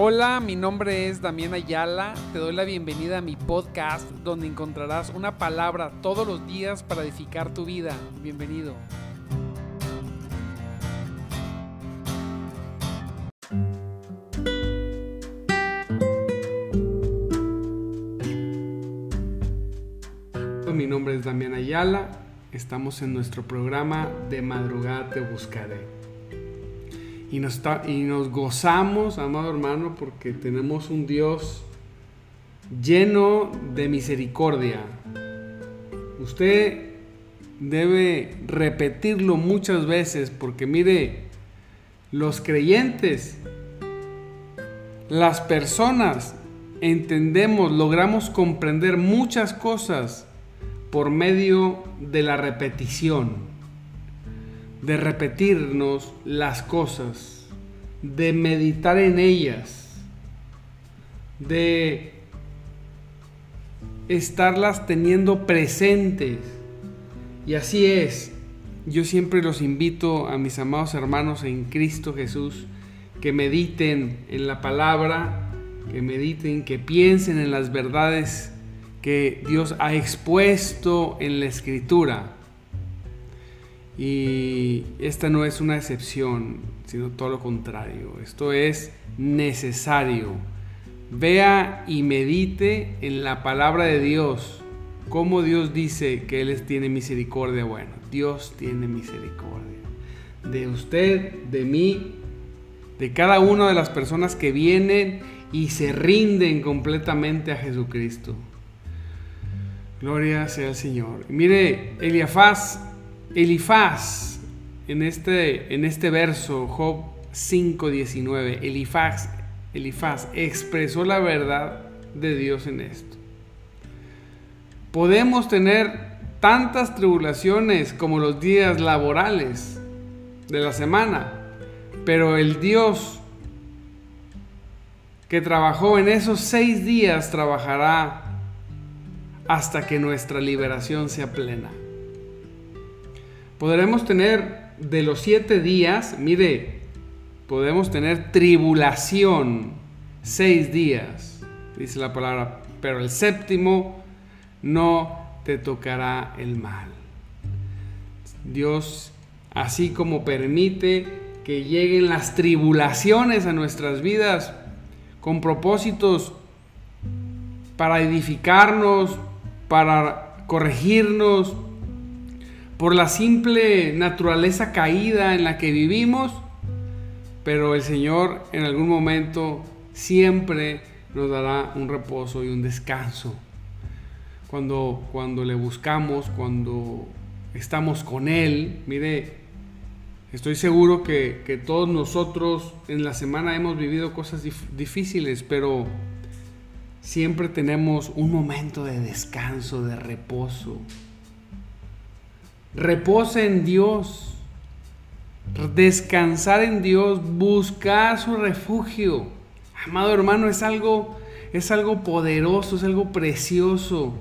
Hola, mi nombre es Damián Ayala. Te doy la bienvenida a mi podcast donde encontrarás una palabra todos los días para edificar tu vida. Bienvenido. Mi nombre es Damián Ayala. Estamos en nuestro programa De Madrugada Te Buscaré. Y nos, y nos gozamos, amado hermano, porque tenemos un Dios lleno de misericordia. Usted debe repetirlo muchas veces porque mire, los creyentes, las personas, entendemos, logramos comprender muchas cosas por medio de la repetición de repetirnos las cosas, de meditar en ellas, de estarlas teniendo presentes. Y así es. Yo siempre los invito a mis amados hermanos en Cristo Jesús que mediten en la palabra, que mediten, que piensen en las verdades que Dios ha expuesto en la escritura y esta no es una excepción, sino todo lo contrario. Esto es necesario. Vea y medite en la palabra de Dios. Cómo Dios dice que Él tiene misericordia. Bueno, Dios tiene misericordia. De usted, de mí, de cada una de las personas que vienen y se rinden completamente a Jesucristo. Gloria sea al Señor. mire, Eliafaz Elifaz, en este, en este verso, Job 5.19, Elifaz, Elifaz expresó la verdad de Dios en esto. Podemos tener tantas tribulaciones como los días laborales de la semana, pero el Dios que trabajó en esos seis días trabajará hasta que nuestra liberación sea plena podremos tener de los siete días, mire, podemos tener tribulación seis días, dice la palabra, pero el séptimo no te tocará el mal. Dios, así como permite que lleguen las tribulaciones a nuestras vidas con propósitos para edificarnos, para corregirnos, por la simple naturaleza caída en la que vivimos, pero el Señor en algún momento siempre nos dará un reposo y un descanso. Cuando, cuando le buscamos, cuando estamos con Él, mire, estoy seguro que, que todos nosotros en la semana hemos vivido cosas difíciles, pero siempre tenemos un momento de descanso, de reposo. Reposa en Dios. Descansar en Dios, buscar su refugio. Amado hermano, es algo es algo poderoso, es algo precioso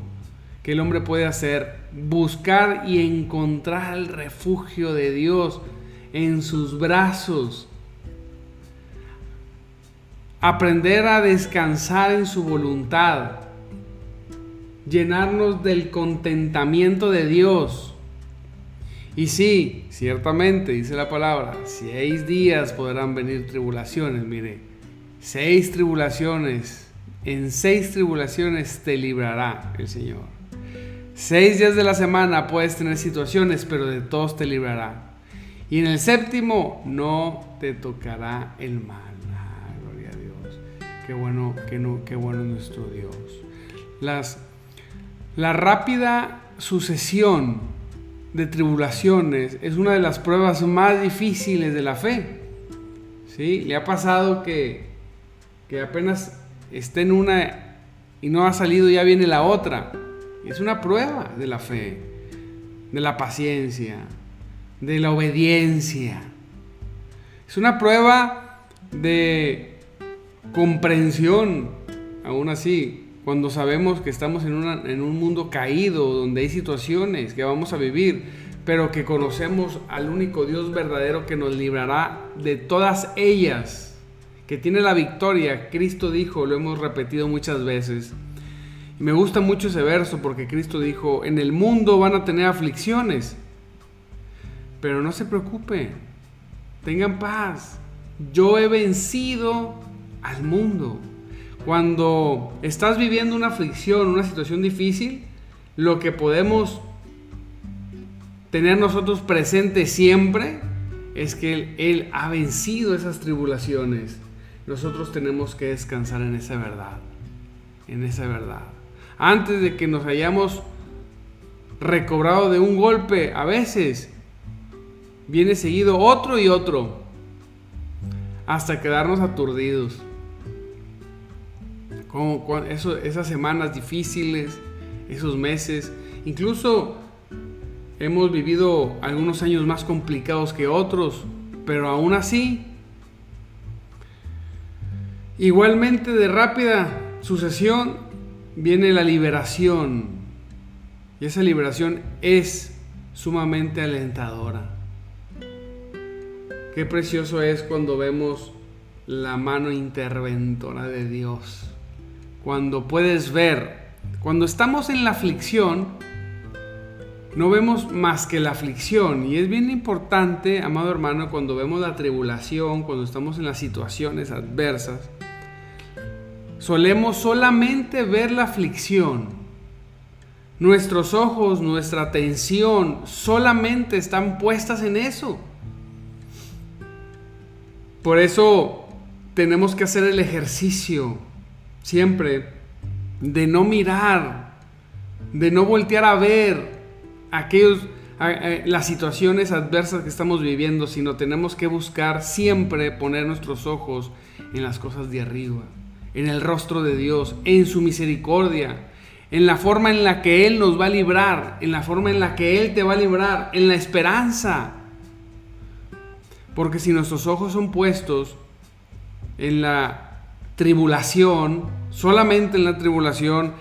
que el hombre puede hacer, buscar y encontrar el refugio de Dios en sus brazos. Aprender a descansar en su voluntad. Llenarnos del contentamiento de Dios y sí, ciertamente, dice la palabra, seis días podrán venir tribulaciones, mire, seis tribulaciones, en seis tribulaciones te librará el Señor. Seis días de la semana puedes tener situaciones, pero de todos te librará. Y en el séptimo no te tocará el mal. Gloria a Dios. Qué bueno, qué, no, qué bueno nuestro Dios. Las, la rápida sucesión de tribulaciones es una de las pruebas más difíciles de la fe. ¿Sí? Le ha pasado que, que apenas esté en una y no ha salido, ya viene la otra. Es una prueba de la fe, de la paciencia, de la obediencia. Es una prueba de comprensión, aún así, cuando sabemos que estamos en, en un mundo caído, donde hay situaciones que vamos a vivir, pero que conocemos al único Dios verdadero que nos librará de todas ellas, que tiene la victoria. Cristo dijo, lo hemos repetido muchas veces. Y me gusta mucho ese verso porque Cristo dijo, en el mundo van a tener aflicciones, pero no se preocupe, tengan paz. Yo he vencido al mundo. Cuando estás viviendo una aflicción, una situación difícil, lo que podemos tener nosotros presente siempre es que él, él, ha vencido esas tribulaciones. Nosotros tenemos que descansar en esa verdad, en esa verdad. Antes de que nos hayamos recobrado de un golpe, a veces viene seguido otro y otro, hasta quedarnos aturdidos. Esas semanas difíciles, esos meses, incluso hemos vivido algunos años más complicados que otros, pero aún así, igualmente de rápida sucesión, viene la liberación. Y esa liberación es sumamente alentadora. Qué precioso es cuando vemos la mano interventora de Dios. Cuando puedes ver, cuando estamos en la aflicción, no vemos más que la aflicción. Y es bien importante, amado hermano, cuando vemos la tribulación, cuando estamos en las situaciones adversas, solemos solamente ver la aflicción. Nuestros ojos, nuestra atención solamente están puestas en eso. Por eso tenemos que hacer el ejercicio siempre de no mirar, de no voltear a ver aquellos, las situaciones adversas que estamos viviendo, sino tenemos que buscar siempre poner nuestros ojos en las cosas de arriba en el rostro de Dios, en su misericordia, en la forma en la que Él nos va a librar, en la forma en la que Él te va a librar, en la esperanza. Porque si nuestros ojos son puestos en la tribulación, solamente en la tribulación,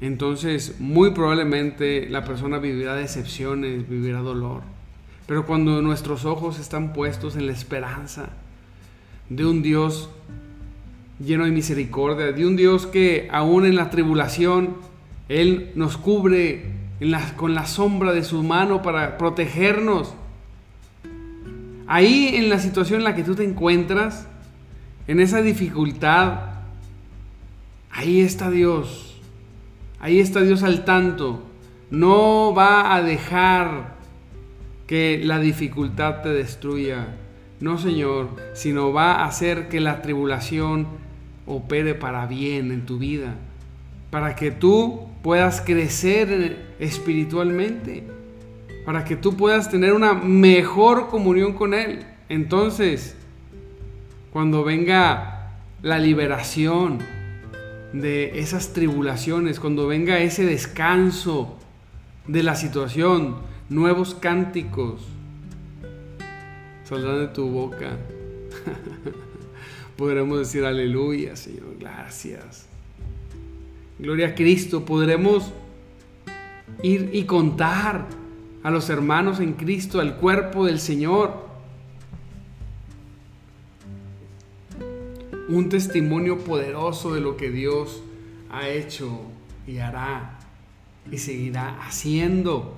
entonces muy probablemente la persona vivirá decepciones, vivirá dolor. Pero cuando nuestros ojos están puestos en la esperanza de un Dios lleno de misericordia, de un Dios que aún en la tribulación, Él nos cubre con la sombra de su mano para protegernos. Ahí en la situación en la que tú te encuentras, en esa dificultad, ahí está Dios. Ahí está Dios al tanto. No va a dejar que la dificultad te destruya. No, Señor, sino va a hacer que la tribulación opere para bien en tu vida, para que tú puedas crecer espiritualmente, para que tú puedas tener una mejor comunión con Él. Entonces, cuando venga la liberación de esas tribulaciones, cuando venga ese descanso de la situación, nuevos cánticos saldrán de tu boca. podremos decir aleluya, Señor, gracias. Gloria a Cristo, podremos ir y contar a los hermanos en Cristo, al cuerpo del Señor. Un testimonio poderoso de lo que Dios ha hecho y hará y seguirá haciendo.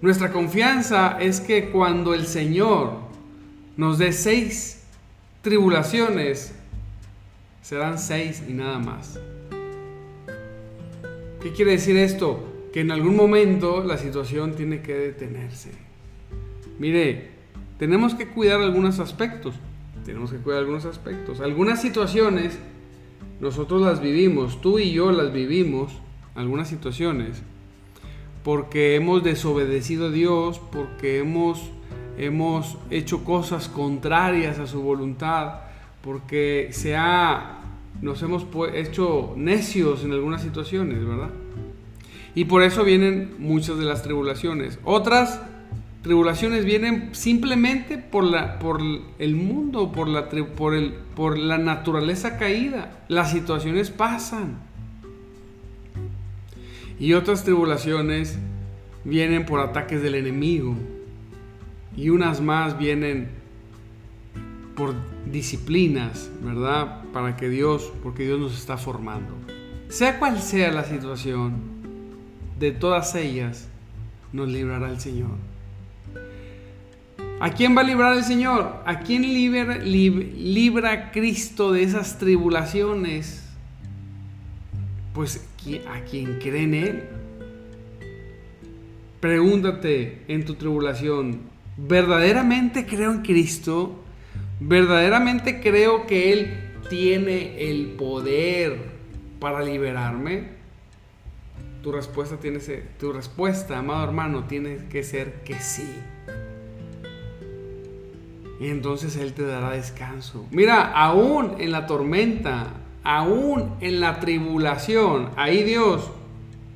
Nuestra confianza es que cuando el Señor nos dé seis tribulaciones, serán seis y nada más. ¿Qué quiere decir esto? Que en algún momento la situación tiene que detenerse. Mire, tenemos que cuidar algunos aspectos. Tenemos que cuidar algunos aspectos. Algunas situaciones nosotros las vivimos, tú y yo las vivimos, algunas situaciones, porque hemos desobedecido a Dios, porque hemos hemos hecho cosas contrarias a su voluntad, porque se ha, nos hemos hecho necios en algunas situaciones, ¿verdad? Y por eso vienen muchas de las tribulaciones. Otras tribulaciones vienen simplemente por, la, por el mundo, por la, por, el, por la naturaleza caída. Las situaciones pasan. Y otras tribulaciones vienen por ataques del enemigo y unas más vienen por disciplinas, ¿verdad? Para que Dios, porque Dios nos está formando. Sea cual sea la situación, de todas ellas nos librará el Señor. ¿A quién va a librar el Señor? ¿A quién libra, libra Cristo de esas tribulaciones? Pues a quien cree en Él. Pregúntate en tu tribulación, ¿verdaderamente creo en Cristo? ¿Verdaderamente creo que Él tiene el poder para liberarme? Tu respuesta, tiene tu respuesta, amado hermano, tiene que ser que sí. Y entonces Él te dará descanso. Mira, aún en la tormenta, aún en la tribulación, ahí Dios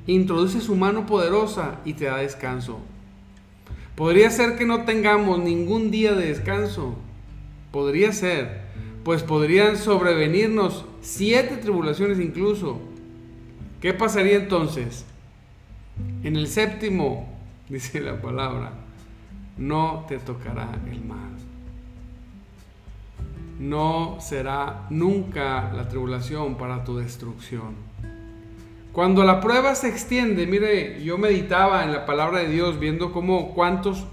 introduce su mano poderosa y te da descanso. Podría ser que no tengamos ningún día de descanso. Podría ser. Pues podrían sobrevenirnos siete tribulaciones incluso. ¿Qué pasaría entonces? En el séptimo, dice la palabra, no te tocará el mal no será nunca la tribulación para tu destrucción. Cuando la prueba se extiende, mire, yo meditaba en la palabra de Dios viendo cómo cuántos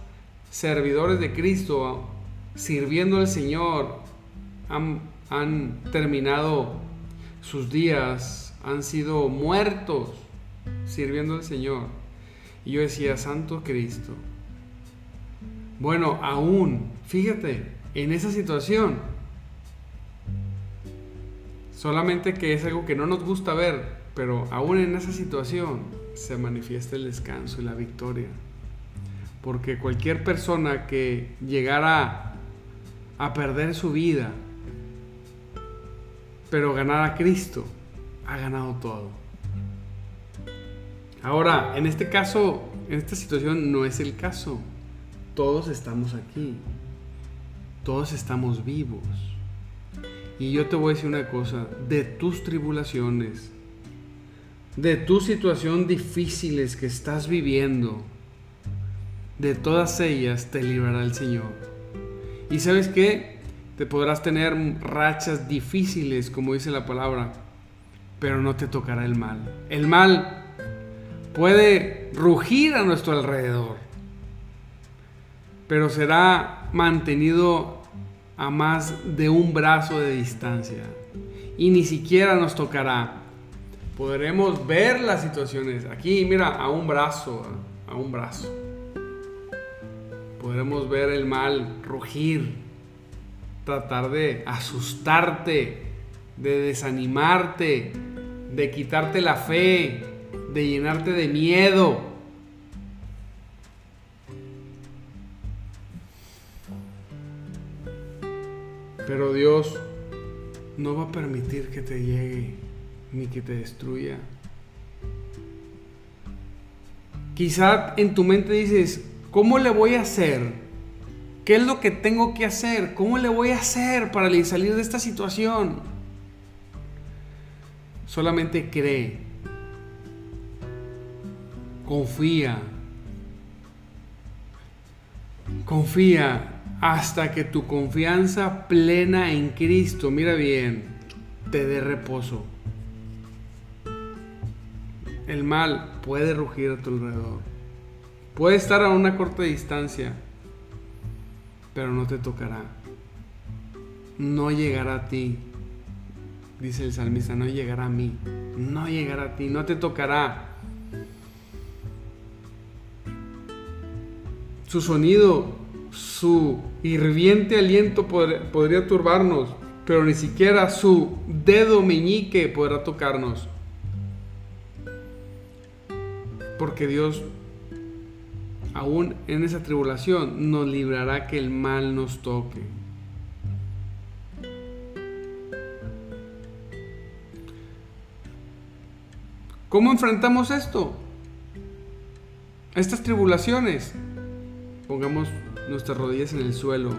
servidores de Cristo sirviendo al Señor han, han terminado sus días, han sido muertos sirviendo al Señor. Y yo decía, Santo Cristo. Bueno, aún, fíjate, en esa situación, Solamente que es algo que no nos gusta ver, pero aún en esa situación se manifiesta el descanso y la victoria. Porque cualquier persona que llegara a perder su vida, pero ganar a Cristo, ha ganado todo. Ahora, en este caso, en esta situación no es el caso. Todos estamos aquí. Todos estamos vivos. Y yo te voy a decir una cosa, de tus tribulaciones, de tu situación difíciles que estás viviendo, de todas ellas te librará el Señor. Y sabes qué? Te podrás tener rachas difíciles, como dice la palabra, pero no te tocará el mal. El mal puede rugir a nuestro alrededor, pero será mantenido a más de un brazo de distancia y ni siquiera nos tocará. Podremos ver las situaciones. Aquí, mira, a un brazo, a un brazo. Podremos ver el mal rugir, tratar de asustarte, de desanimarte, de quitarte la fe, de llenarte de miedo Pero Dios no va a permitir que te llegue ni que te destruya. Quizá en tu mente dices, ¿cómo le voy a hacer? ¿Qué es lo que tengo que hacer? ¿Cómo le voy a hacer para salir de esta situación? Solamente cree. Confía. Confía hasta que tu confianza plena en Cristo, mira bien, te dé reposo. El mal puede rugir a tu alrededor. Puede estar a una corta distancia, pero no te tocará. No llegará a ti. Dice el salmista, no llegará a mí. No llegará a ti, no te tocará. Su sonido su hirviente aliento podría turbarnos, pero ni siquiera su dedo meñique podrá tocarnos. Porque Dios, aún en esa tribulación, nos librará que el mal nos toque. ¿Cómo enfrentamos esto? Estas tribulaciones. Pongamos nuestras rodillas en el suelo.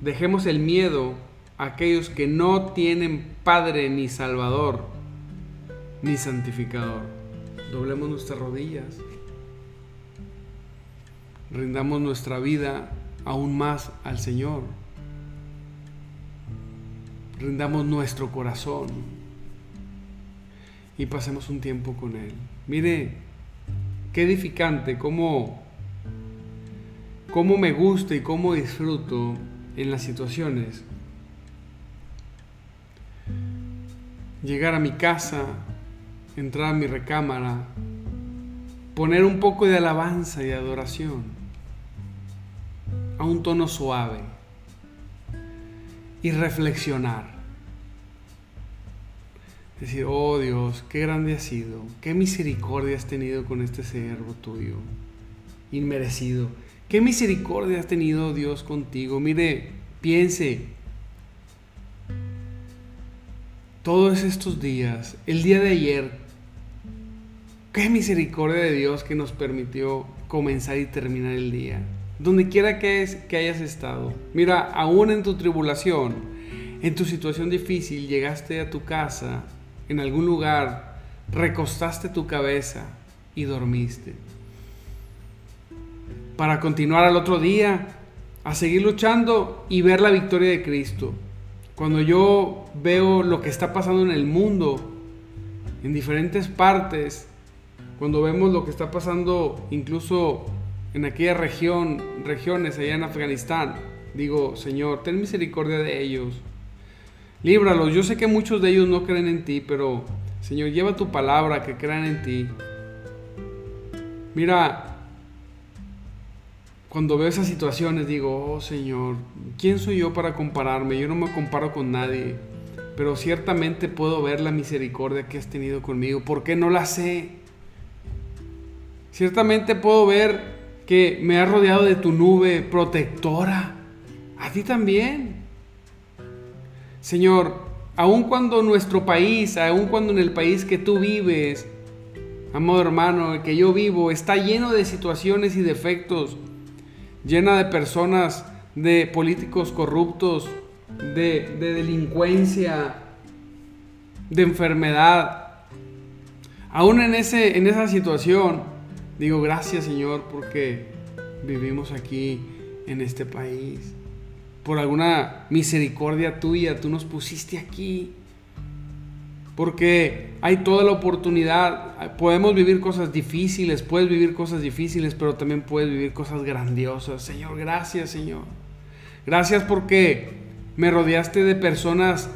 Dejemos el miedo a aquellos que no tienen Padre ni Salvador ni Santificador. Doblemos nuestras rodillas. Rindamos nuestra vida aún más al Señor. rindamos nuestro corazón y pasemos un tiempo con Él. Mire, qué edificante, cómo, cómo me gusta y cómo disfruto en las situaciones. Llegar a mi casa, entrar a mi recámara, poner un poco de alabanza y adoración a un tono suave y reflexionar. Decir, oh Dios, qué grande has sido, qué misericordia has tenido con este siervo tuyo, inmerecido. Qué misericordia has tenido Dios contigo. Mire, piense, todos estos días, el día de ayer, qué misericordia de Dios que nos permitió comenzar y terminar el día. Donde quiera que, es, que hayas estado. Mira, aún en tu tribulación, en tu situación difícil, llegaste a tu casa en algún lugar, recostaste tu cabeza y dormiste. Para continuar al otro día, a seguir luchando y ver la victoria de Cristo. Cuando yo veo lo que está pasando en el mundo, en diferentes partes, cuando vemos lo que está pasando incluso en aquella región, regiones allá en Afganistán, digo, Señor, ten misericordia de ellos Líbralos. Yo sé que muchos de ellos no creen en ti, pero Señor, lleva tu palabra que crean en ti. Mira, cuando veo esas situaciones digo, oh Señor, ¿quién soy yo para compararme? Yo no me comparo con nadie, pero ciertamente puedo ver la misericordia que has tenido conmigo. ¿Por qué no la sé? Ciertamente puedo ver que me has rodeado de tu nube protectora. A ti también. Señor, aun cuando nuestro país, aun cuando en el país que tú vives, amado hermano, el que yo vivo, está lleno de situaciones y defectos, llena de personas, de políticos corruptos, de, delincuencia, de enfermedad. Aún en, ese, en esa situación, digo gracias Señor porque vivimos aquí en este país por alguna misericordia tuya, tú nos pusiste aquí. Porque hay toda la oportunidad, podemos vivir cosas difíciles, puedes vivir cosas difíciles, pero también puedes vivir cosas grandiosas. Señor, gracias Señor. Gracias porque me rodeaste de personas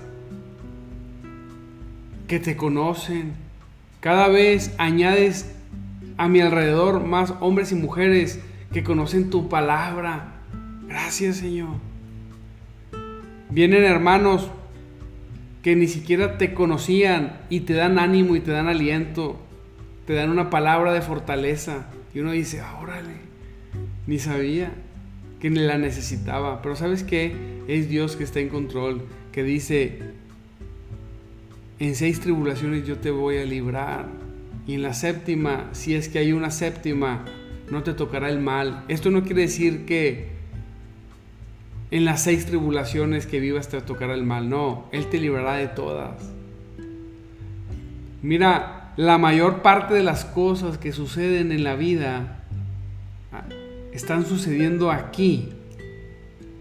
que te conocen. Cada vez añades a mi alrededor más hombres y mujeres que conocen tu palabra. Gracias Señor. Vienen hermanos que ni siquiera te conocían y te dan ánimo y te dan aliento, te dan una palabra de fortaleza. Y uno dice, ah, órale, ni sabía que ni la necesitaba. Pero sabes qué? Es Dios que está en control, que dice, en seis tribulaciones yo te voy a librar. Y en la séptima, si es que hay una séptima, no te tocará el mal. Esto no quiere decir que en las seis tribulaciones que vivas te tocará el mal. No, Él te librará de todas. Mira, la mayor parte de las cosas que suceden en la vida ah, están sucediendo aquí.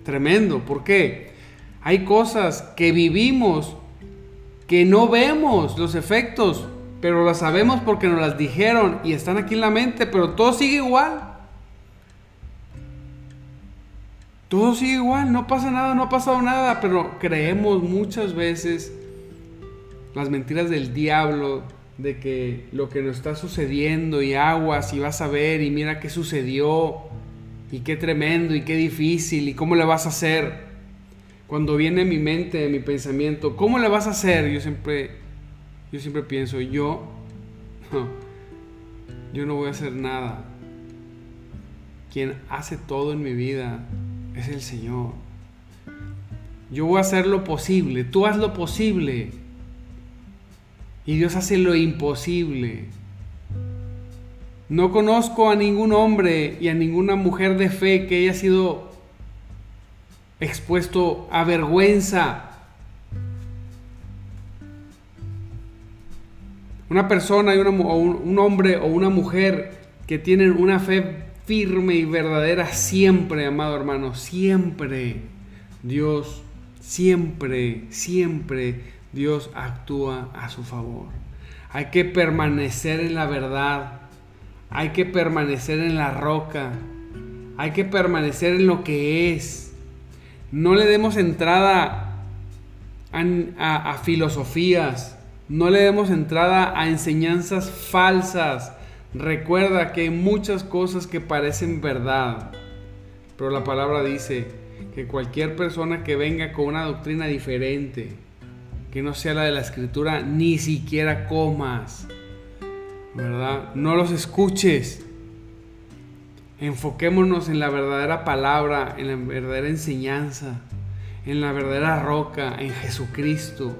Tremendo. ¿Por qué? Hay cosas que vivimos que no vemos los efectos, pero las sabemos porque nos las dijeron y están aquí en la mente, pero todo sigue igual. Todo sigue igual, no pasa nada, no ha pasado nada, pero creemos muchas veces las mentiras del diablo, de que lo que nos está sucediendo y aguas y vas a ver y mira qué sucedió y qué tremendo y qué difícil y cómo le vas a hacer. Cuando viene mi mente, mi pensamiento, ¿cómo le vas a hacer? Yo siempre, yo siempre pienso, yo, yo no voy a hacer nada. Quien hace todo en mi vida es el Señor. Yo voy a hacer lo posible, tú haz lo posible. Y Dios hace lo imposible. No conozco a ningún hombre y a ninguna mujer de fe que haya sido expuesto a vergüenza. Una persona y un hombre o una mujer que tienen una fe firme y verdadera siempre, amado hermano, siempre Dios siempre, siempre Dios actúa a su favor. Hay que permanecer en la verdad. Hay que permanecer en la roca. Hay que permanecer en lo que es. No le demos entrada a, a filosofías. No le demos entrada a enseñanzas falsas. Recuerda que hay muchas cosas que parecen verdad. Pero la palabra dice que cualquier persona que venga con una doctrina diferente, que no sea la de la escritura, ni siquiera comas. ¿Verdad? No los escuches. Enfoquémonos en la verdadera palabra, en la verdadera enseñanza, en la verdadera roca, en Jesucristo.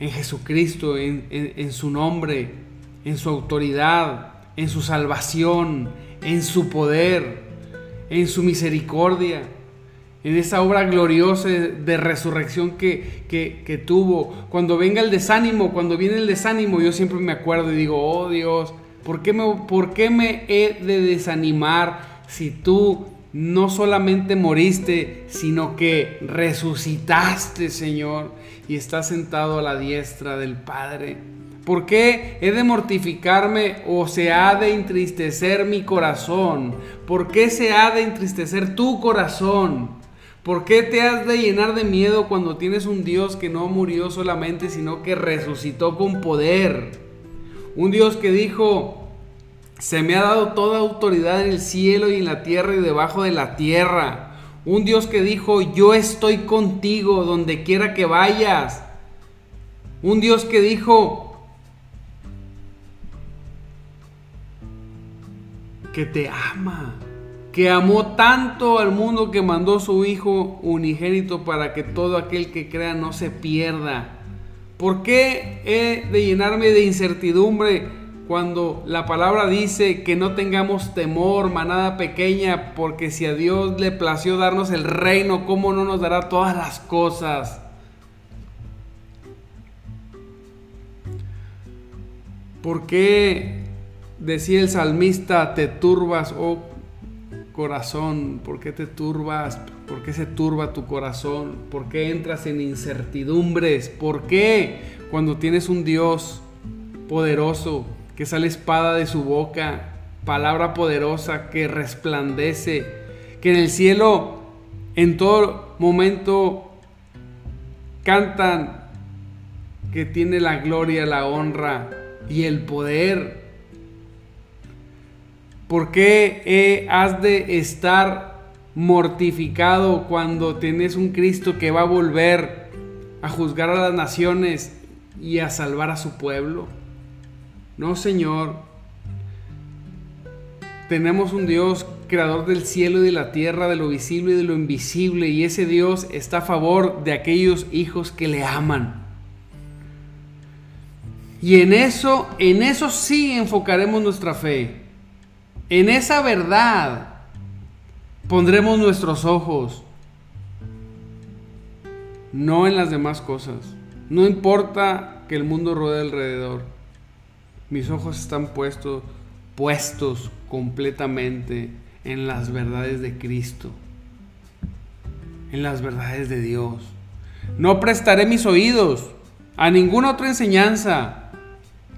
En Jesucristo, en, en su nombre, en su autoridad, en su salvación, en su poder en su misericordia, en esa obra gloriosa de resurrección que, que, tuvo. Cuando venga el desánimo, cuando viene el desánimo, yo siempre me acuerdo y digo, oh Dios, ¿por qué me, por qué me he de desanimar si tú no solamente moriste, sino que resucitaste, Señor, y estás sentado a la diestra del Padre? ¿Por qué he de mortificarme o se ha de entristecer mi corazón? ¿Por qué se ha de entristecer tu corazón? ¿Por qué te has de llenar de miedo cuando tienes un Dios que no murió solamente, sino que resucitó con poder? Un Dios que dijo, se me ha dado toda autoridad en el cielo y en la tierra y debajo de la tierra. Un Dios que dijo, yo estoy contigo donde quiera que vayas. Un Dios que dijo, que te ama, que amó tanto al mundo que mandó su Hijo unigénito para que todo aquel que crea no se pierda. ¿Por qué he de llenarme de incertidumbre cuando la palabra dice que no tengamos temor, manada pequeña, porque si a Dios le plació darnos el reino, ¿cómo no nos dará todas las cosas? ¿Por qué Decía el salmista, te turbas, oh corazón, ¿por qué te turbas? ¿Por qué se turba tu corazón? ¿Por qué entras en incertidumbres? ¿Por qué cuando tienes un Dios poderoso que sale espada de su boca, palabra poderosa que resplandece, que en el cielo en todo momento cantan que tiene la gloria, la honra y el poder ¿Por qué has de estar mortificado cuando tienes un Cristo que va a volver a juzgar a las naciones y a salvar a su pueblo? No, Señor. Tenemos un Dios creador del cielo y de la tierra, de lo visible y de lo invisible, y ese Dios está a favor de aquellos hijos que le aman. Y en eso, en eso sí enfocaremos nuestra fe. En esa verdad pondremos nuestros ojos, no en las demás cosas. No importa que el mundo rodee alrededor. Mis ojos están puestos, puestos completamente en las verdades de Cristo, en las verdades de Dios. No prestaré mis oídos a ninguna otra enseñanza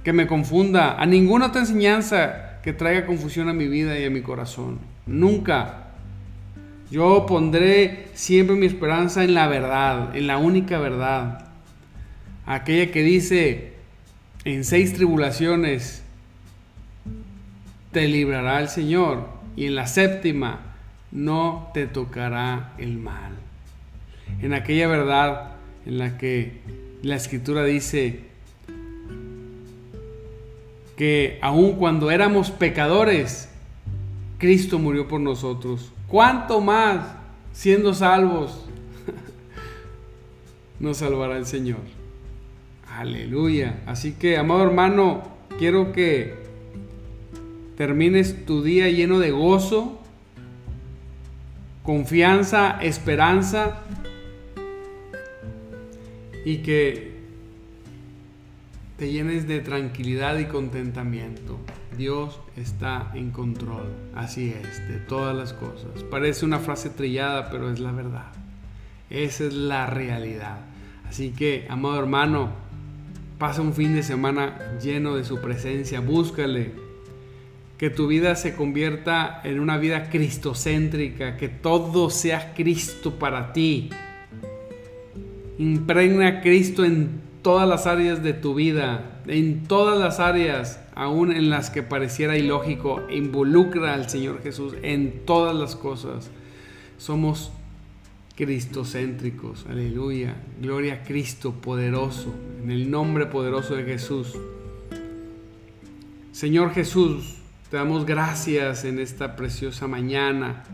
que me confunda, a ninguna otra enseñanza que traiga confusión a mi vida y a mi corazón. Nunca. Yo pondré siempre mi esperanza en la verdad, en la única verdad. Aquella que dice, en seis tribulaciones te librará el Señor y en la séptima no te tocará el mal. En aquella verdad en la que la escritura dice, que aun cuando éramos pecadores, Cristo murió por nosotros. ¿Cuánto más, siendo salvos, nos salvará el Señor? Aleluya. Así que, amado hermano, quiero que termines tu día lleno de gozo, confianza, esperanza y que te llenes de tranquilidad y contentamiento. Dios está en control, así es, de todas las cosas. Parece una frase trillada, pero es la verdad. Esa es la realidad. Así que, amado hermano, pasa un fin de semana lleno de su presencia, búscale. Que tu vida se convierta en una vida cristocéntrica, que todo sea Cristo para ti. Impregna a Cristo en todas las áreas de tu vida, en todas las áreas, aún en las que pareciera ilógico, involucra al Señor Jesús en todas las cosas. Somos cristocéntricos, aleluya, gloria a Cristo poderoso, en el nombre poderoso de Jesús. Señor Jesús, te damos gracias en esta preciosa mañana.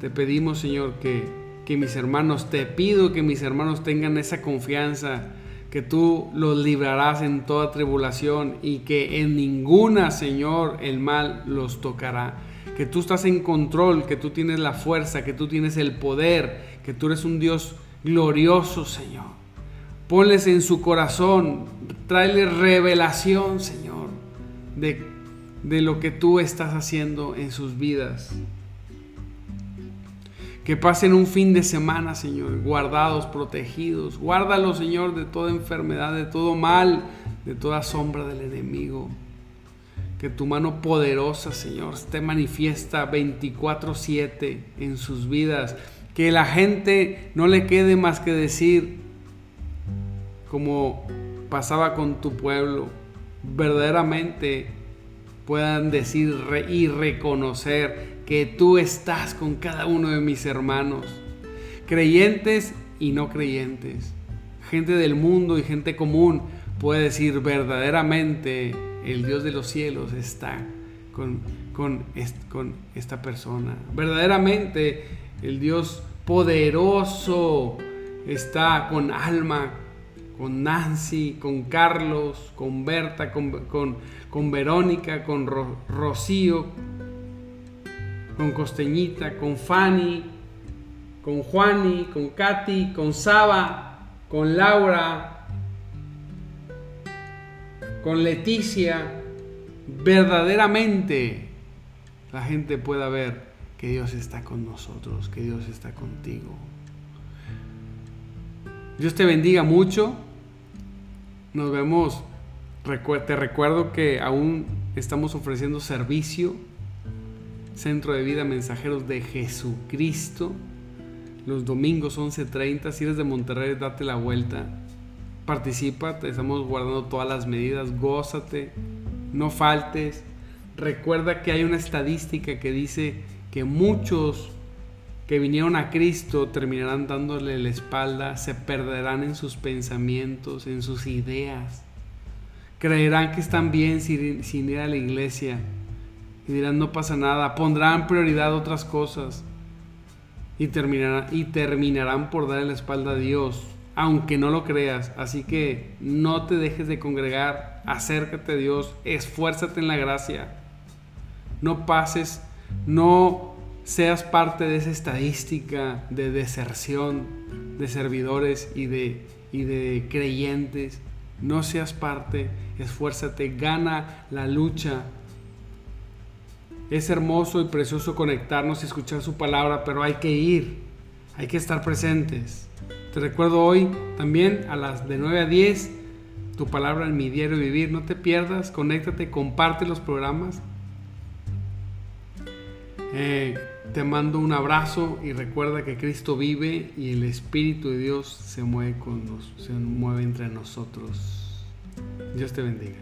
Te pedimos, Señor, que, que mis hermanos, te pido que mis hermanos tengan esa confianza que tú los librarás en toda tribulación y que en ninguna, Señor, el mal los tocará. Que tú estás en control, que tú tienes la fuerza, que tú tienes el poder, que tú eres un Dios glorioso, Señor. Ponles en su corazón, tráeles revelación, Señor, de, de lo que tú estás haciendo en sus vidas. Que pasen un fin de semana, Señor, guardados, protegidos. Guárdalos, Señor, de toda enfermedad, de todo mal, de toda sombra del enemigo. Que tu mano poderosa, Señor, esté manifiesta 24/7 en sus vidas. Que la gente no le quede más que decir, como pasaba con tu pueblo, verdaderamente puedan decir y reconocer que tú estás con cada uno de mis hermanos, creyentes y no creyentes, gente del mundo y gente común puede decir verdaderamente el Dios de los cielos está con, con, esta persona. Verdaderamente el Dios poderoso está con Alma, con Nancy, con Carlos, con Berta, con, con, Verónica, con Rocío, con Costeñita, con Fanny, con Juani, con Katy, con Saba, con Laura, con Leticia. Verdaderamente la gente pueda ver que Dios está con nosotros, que Dios está contigo. Dios te bendiga mucho. Nos vemos. Te recuerdo que aún estamos ofreciendo servicio. Centro de Vida Mensajeros de Jesucristo. Los domingos 11.30. Si eres de Monterrey, date la vuelta. Participa. Te estamos guardando todas las medidas. Gózate. No faltes. Recuerda que hay una estadística que dice que muchos que vinieron a Cristo terminarán dándole la espalda, se perderán en sus pensamientos, en sus ideas. Creerán que están bien sin, ir a la iglesia y dirán no pasa nada, pondrán prioridad otras cosas y terminarán, y terminarán por darle la espalda a Dios, aunque no lo creas. Así que no te dejes de congregar, acércate a Dios, esfuérzate en la gracia, no pases no seas parte de esa estadística de deserción de servidores y de, y de creyentes. No seas parte, esfuérzate, gana la lucha. Es hermoso y precioso conectarnos y escuchar su palabra, pero hay que ir, hay que estar presentes. Te recuerdo hoy también a las de 9 a 10, tu palabra en mi diario vivir. No te pierdas, conéctate, comparte los programas. Eh, te mando un abrazo y recuerda que Cristo vive y el Espíritu de Dios se mueve, con se mueve entre nosotros. Dios te bendiga.